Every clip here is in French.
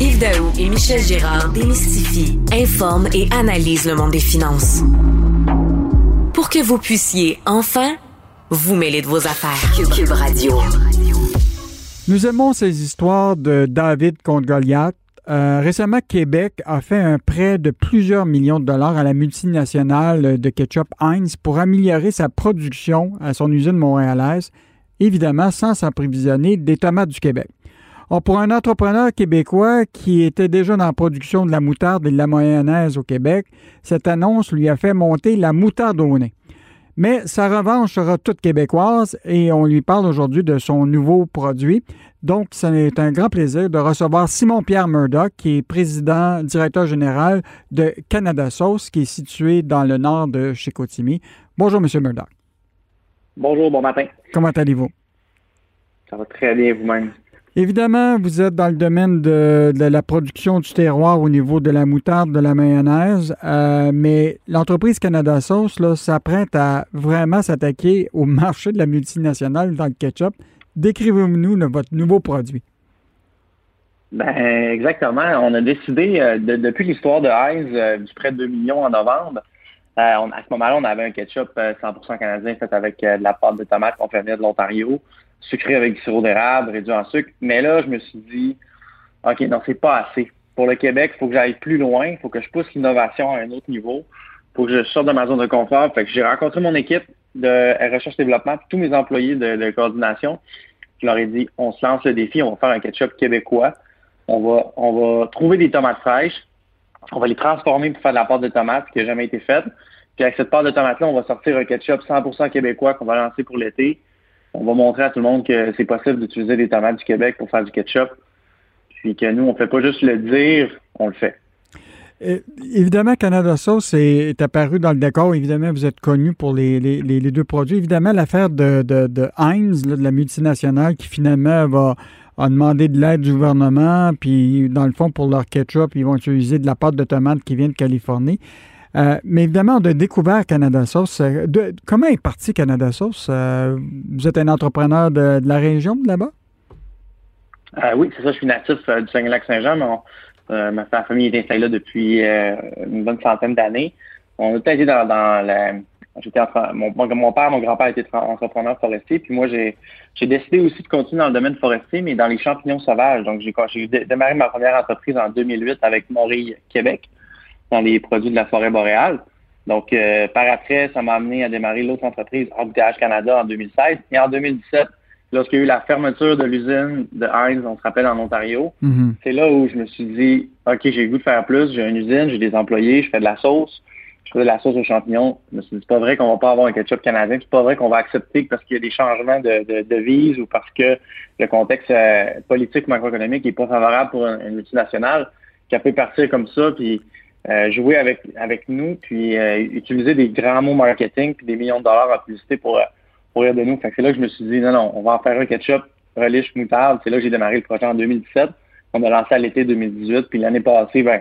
Yves Daou et Michel Girard démystifient, informent et analysent le monde des finances. Pour que vous puissiez enfin vous mêler de vos affaires. Cube Radio. Nous aimons ces histoires de David contre Goliath. Euh, récemment, Québec a fait un prêt de plusieurs millions de dollars à la multinationale de ketchup Heinz pour améliorer sa production à son usine montréalaise, évidemment sans s'approvisionner des tomates du Québec. Or, pour un entrepreneur québécois qui était déjà dans la production de la moutarde et de la mayonnaise au Québec, cette annonce lui a fait monter la moutarde au nez. Mais sa revanche sera toute québécoise et on lui parle aujourd'hui de son nouveau produit. Donc, c'est un grand plaisir de recevoir Simon-Pierre Murdoch, qui est président, directeur général de Canada Sauce, qui est situé dans le nord de Chicoutimi. Bonjour, M. Murdoch. Bonjour, bon matin. Comment allez-vous? Ça va très bien vous-même? Évidemment, vous êtes dans le domaine de, de, la production du terroir au niveau de la moutarde, de la mayonnaise, euh, mais l'entreprise Canada Sauce s'apprête à vraiment s'attaquer au marché de la multinationale dans le ketchup. Décrivez-nous votre nouveau produit. Ben, exactement. On a décidé, euh, de, depuis l'histoire de Heinz, euh, du prêt de 2 millions en novembre, euh, on, à ce moment-là, on avait un ketchup 100% canadien fait avec de la pâte de tomate qu'on fait de l'Ontario sucré avec du sirop d'érable, réduit en sucre. Mais là, je me suis dit, OK, non, c'est pas assez. Pour le Québec, il faut que j'aille plus loin, il faut que je pousse l'innovation à un autre niveau, faut que je sorte de ma zone de confort. Fait que j'ai rencontré mon équipe de recherche développement, tous mes employés de, de, coordination. Je leur ai dit, on se lance le défi, on va faire un ketchup québécois. On va, on va trouver des tomates fraîches, on va les transformer pour faire de la pâte de tomate qui n'a jamais été faite. Puis avec cette pâte de tomate-là, on va sortir un ketchup 100% québécois qu'on va lancer pour l'été on va montrer à tout le monde que c'est possible d'utiliser des tomates du Québec pour faire du ketchup. Puis que nous, on ne fait pas juste le dire, on le fait. Et, évidemment, Canada Sauce est, apparu dans le décor. Évidemment, vous êtes connu pour les, deux produits. Évidemment, l'affaire de, Heinz, de la multinationale, qui finalement va a demandé de l'aide du gouvernement, puis dans le fond, pour leur ketchup, ils vont utiliser de la pâte de tomate qui vient de Californie. Euh, mais évidemment, on a découvert Canada Sauce. Euh, comment est parti Canada Sauce? Euh, vous êtes un entrepreneur de, la région, de là-bas? oui, c'est ça. Je suis natif du Saguenay-Lac-Saint-Jean, mais ma famille est installée là depuis une bonne centaine d'années. On a été dans la... J'étais mon, mon père, mon grand-père était entrepreneur forestier, puis moi j'ai j'ai décidé aussi de continuer dans le domaine forestier, mais dans les champignons sauvages. Donc j'ai démarré ma première entreprise en 2008 avec Morille Québec dans les produits de la forêt boréale. Donc, euh, par après, ça m'a amené à démarrer l'autre entreprise, Embouteillage Canada, en 2016. Et en 2017, lorsqu'il y a eu la fermeture de l'usine de Heinz, on se rappelle, en Ontario, mm-hmm. c'est là où je me suis dit, OK, j'ai le goût de faire plus, j'ai une usine, j'ai des employés, je fais de la sauce, je fais de la sauce aux champignons. Je me suis dit, c'est pas vrai qu'on va pas avoir un ketchup canadien, c'est pas vrai qu'on va accepter parce qu'il y a des changements de, de, de vise ou parce que le contexte euh, politique macroéconomique n'est pas favorable pour une, une multinationale, qu'elle peut partir comme ça, puis euh, jouer avec avec nous, puis euh, utiliser des grands mots marketing, puis des millions de dollars en publicité pour, euh, pour rire de nous. Fait que c'est là que je me suis dit, non, non, on va en faire un ketchup relish moutarde. C'est là que j'ai démarré le projet en 2017. On a lancé à l'été 2018. Puis l'année passée, ben,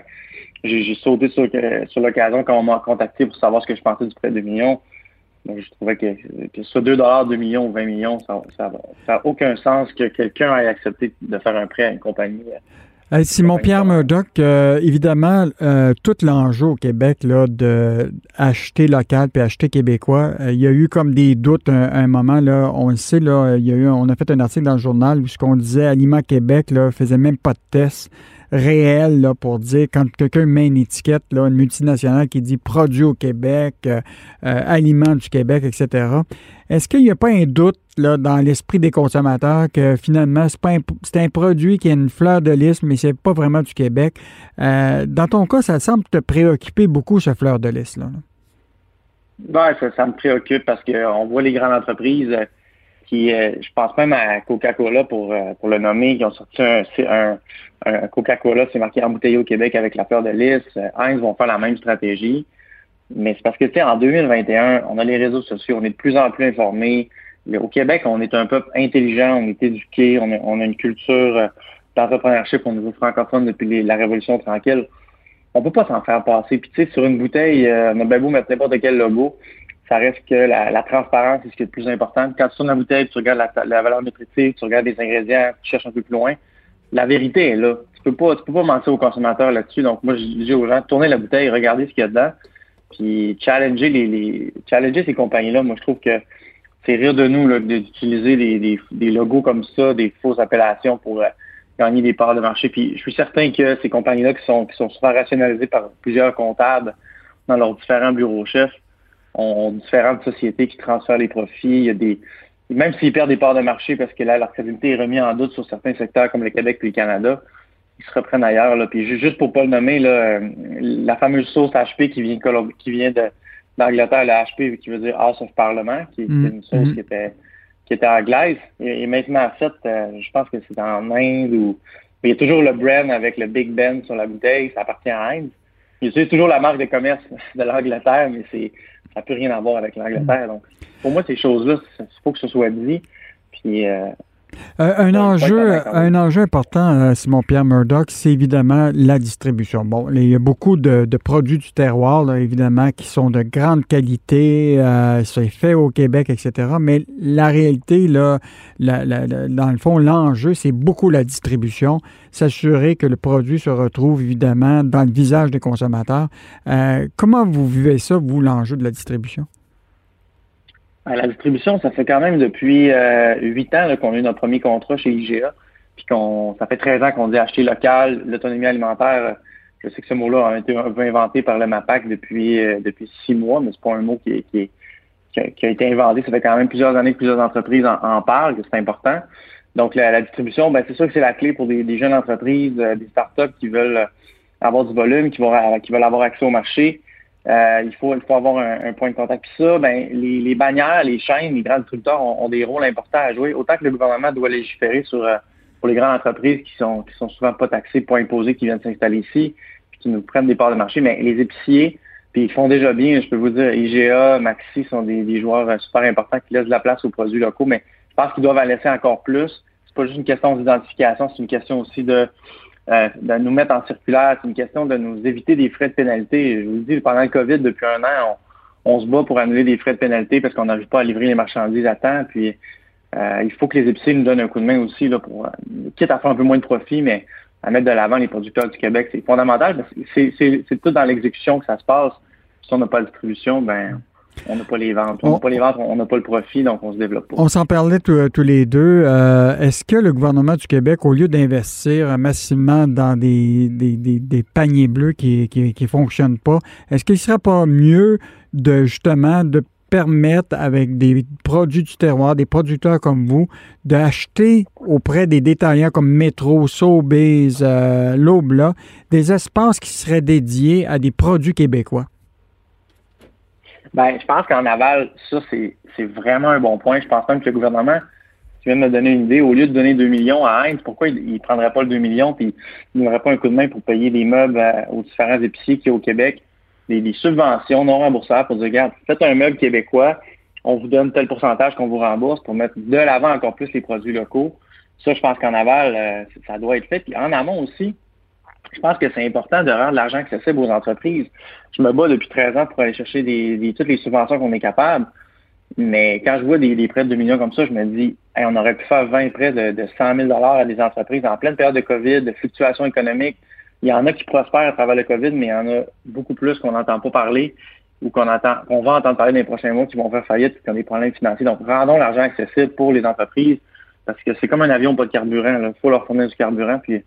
j'ai sauté sur, sur l'occasion quand on m'a contacté pour savoir ce que je pensais du prêt de millions. Donc, je trouvais que, que soit 2 dollars, 2 millions ou 20 millions, ça n'a ça, aucun sens que quelqu'un ait accepté de faire un prêt à une compagnie Simon-Pierre Murdoch, euh, évidemment, euh, tout l'enjeu au Québec là, de acheter local puis acheter québécois, euh, il y a eu comme des doutes un, un, moment. Là, on le sait, là, il y a eu, on a fait un article dans le journal où ce qu'on disait Aliment Québec là, faisait même pas de test réel pour dire quand quelqu'un met une étiquette, là, une multinationale qui dit produit au Québec, euh, aliments du Québec, etc. Est-ce qu'il n'y a pas un doute dans l'esprit des consommateurs que finalement, c'est, un, un produit qui a une fleur de lys, mais c'est pas vraiment du Québec? Euh, dans ton cas, ça semble te préoccuper beaucoup, ce fleur de lys-là. Oui, ça, ça, me préoccupe parce qu'on voit les grandes entreprises euh, je pense même à Coca-Cola pour, euh, le nommer, qui ont sorti un, Coca-Cola, c'est marqué embouteillé au Québec avec la fleur de lys. Heinz vont faire la même stratégie. Mais c'est parce que, tu sais, en 2021, on a les réseaux sociaux, on est de plus en plus informés. Au Québec, on est un peuple intelligent, on est éduqué, on a, une culture euh, d'entrepreneurship au niveau francophone depuis la Révolution tranquille. On peut pas s'en faire passer. Puis, tu sais, sur une bouteille, euh, on a bien beau mettre n'importe quel logo, ça reste que la, la transparence, c'est ce qui est le plus important. Quand tu tournes la bouteille, tu regardes la, la valeur nutritive, tu regardes les ingrédients, tu cherches un peu plus loin, la vérité est là. Tu peux pas, tu peux pas mentir aux consommateurs là-dessus. Donc, moi, je dis aux gens, tournez la bouteille, regardez ce qu'il y a dedans. Puis challenger les, les ces compagnies-là, moi je trouve que c'est rire de nous d'utiliser des, des, des, logos comme ça, des fausses appellations pour euh, gagner des parts de marché. Puis je suis certain que ces compagnies-là qui sont qui sont souvent rationalisées par plusieurs comptables dans leurs différents bureaux chefs ont, différentes sociétés qui transfèrent les profits. Il y a des même s'ils perdent des parts de marché parce que là, leur crédibilité est remise en doute sur certains secteurs comme le Québec et le Canada, ils se reprennent ailleurs. Là. Puis juste pour pas le nommer, là, euh, la fameuse sauce HP qui vient, qui vient de d'Angleterre, la HP qui veut dire House of Parliament, qui, est mm. une sauce mm. qui était qui était anglaise, et, maintenant faite, euh, je pense que c'est en Inde ou il y a toujours le brand avec le Big Ben sur la bouteille, ça appartient à Inde. C'est toujours la marque de commerce de l'Angleterre, mais c'est ça n'a plus rien à voir avec l'Angleterre. Mm. Donc, pour moi, ces choses-là, il faut que ce soit dit. Puis, euh, euh, un, enjeu, un enjeu important, euh, Simon-Pierre Murdoch, c'est évidemment la distribution. Bon, il y a beaucoup de, produits du terroir, évidemment, qui sont de grande qualité, euh, c'est fait au Québec, etc. Mais la réalité, là, dans le fond, l'enjeu, c'est beaucoup la distribution, s'assurer que le produit se retrouve, évidemment, dans le visage des consommateurs. comment vous vivez ça, vous, l'enjeu de la distribution? La distribution, ça fait quand même depuis euh, huit ans qu'on a eu notre premier contrat chez IGA. Puis qu'on ça fait 13 ans qu'on dit acheter local, l'autonomie alimentaire. Je sais que ce mot-là a été inventé par le MAPAC depuis euh, depuis six mois, mais c'est pas un mot qui, qui, qui, a, été inventé. Ça fait quand même plusieurs années que plusieurs entreprises en, parlent, que c'est important. Donc la, distribution, ben, c'est sûr que c'est la clé pour des, jeunes entreprises, euh, des startups qui veulent avoir du volume, qui, vont, qui veulent avoir accès au marché. Euh, il, faut, il faut avoir un, point de contact. Puis ça, ben, les, les, bannières, les chaînes, les grands distributeurs ont, des rôles importants à jouer. Autant que le gouvernement doit légiférer sur euh, pour les grandes entreprises qui sont qui sont souvent pas taxées, pas imposées, qui viennent s'installer ici, puis qui nous prennent des parts de marché. Mais les épiciers, puis ils font déjà bien, je peux vous dire, IGA, Maxi sont des, des joueurs euh, super importants qui laissent de la place aux produits locaux, mais je pense qu'ils doivent en laisser encore plus. C'est pas juste une question d'identification, c'est une question aussi de euh, de nous mettre en circulaire. C'est une question de nous éviter des frais de pénalité. Je vous dis, pendant le COVID, depuis un an, on, se bat pour annuler des frais de pénalité parce qu'on n'arrive pas à livrer les marchandises à temps. Puis euh, il faut que les épiciers nous donnent un coup de main aussi, là, pour euh, quitte à faire un peu moins de profit, mais à mettre de l'avant les producteurs du Québec. C'est fondamental. C'est tout dans l'exécution que ça se passe. Si on n'a pas de distribution, ben on n'a pas les ventes. On n'a pas les ventes, on n'a pas le profit, donc on se développe pas. On s'en parlait tous les deux. Euh, est-ce que le gouvernement du Québec, au lieu d'investir massivement dans des, des, paniers bleus qui ne fonctionnent pas, est-ce qu'il ne serait pas mieux de justement de permettre avec des produits du terroir, des producteurs comme vous, d'acheter auprès des détaillants comme Metro, Sobeys, euh, Lobla, des espaces qui seraient dédiés à des produits québécois? Ben, je pense qu'en aval, ça, c'est vraiment un bon point. Je pense même que le gouvernement, tu viens de me donner une idée, au lieu de donner 2 millions à Heinz, pourquoi il ne prendrait pas le 2 millions puis il n'aurait pas un coup de main pour payer des meubles aux différents épiciers qui au Québec, des, subventions non remboursables pour dire, regarde, faites un meuble québécois, on vous donne tel pourcentage qu'on vous rembourse pour mettre de l'avant encore plus les produits locaux. Ça, je pense qu'en aval, euh, ça doit être fait. Puis en amont aussi, je pense que c'est important de rendre l'argent accessible aux entreprises. Je me bats depuis 13 ans pour aller chercher des, toutes les subventions qu'on est capable. Mais quand je vois des, prêts de 2 millions comme ça, je me dis, on aurait pu faire 20 prêts de, de 100 000 à des entreprises en pleine période de COVID, de fluctuations économiques. Il y en a qui prospèrent à travers le COVID, mais il y en a beaucoup plus qu'on n'entend pas parler ou qu'on entend, qu'on va entendre parler dans les prochains mois qui vont faire faillite, qui ont des problèmes financiers. Donc, rendons l'argent accessible pour les entreprises parce que c'est comme un avion pas de carburant. Il faut leur fournir du carburant, puis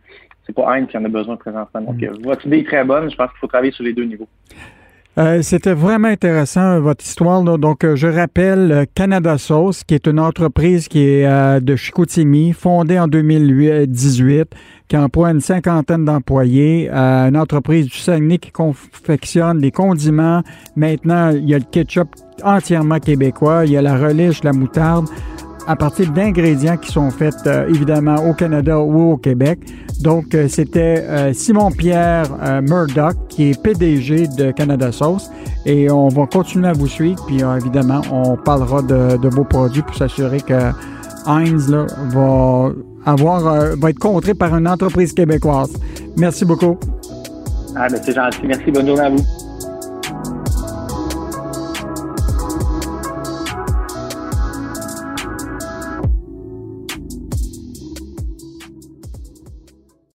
c'est pas Heinz qui en a besoin présentement. Donc, mm. votre idée est très bonne. Je pense qu'il faut travailler sur les deux niveaux. Euh, c'était vraiment intéressant, votre histoire. Donc, euh, je rappelle euh, Canada Sauce, qui est une entreprise qui est de Chicoutimi, fondée en 2018, qui emploie une cinquantaine d'employés. une entreprise du Saguenay qui confectionne des condiments. Maintenant, il y a le ketchup entièrement québécois. Il y a la relish, la moutarde à partir d'ingrédients qui sont faits euh, évidemment au Canada ou au Québec. Donc, euh, c'était euh, Simon-Pierre Murdoch, qui est PDG de Canada Sauce. Et on va continuer à vous suivre. Puis, évidemment, on parlera de, vos produits pour s'assurer que Heinz là, va, avoir, va être contré par une entreprise québécoise. Merci beaucoup. Ah, ben c'est gentil. Merci. Bonne journée à vous.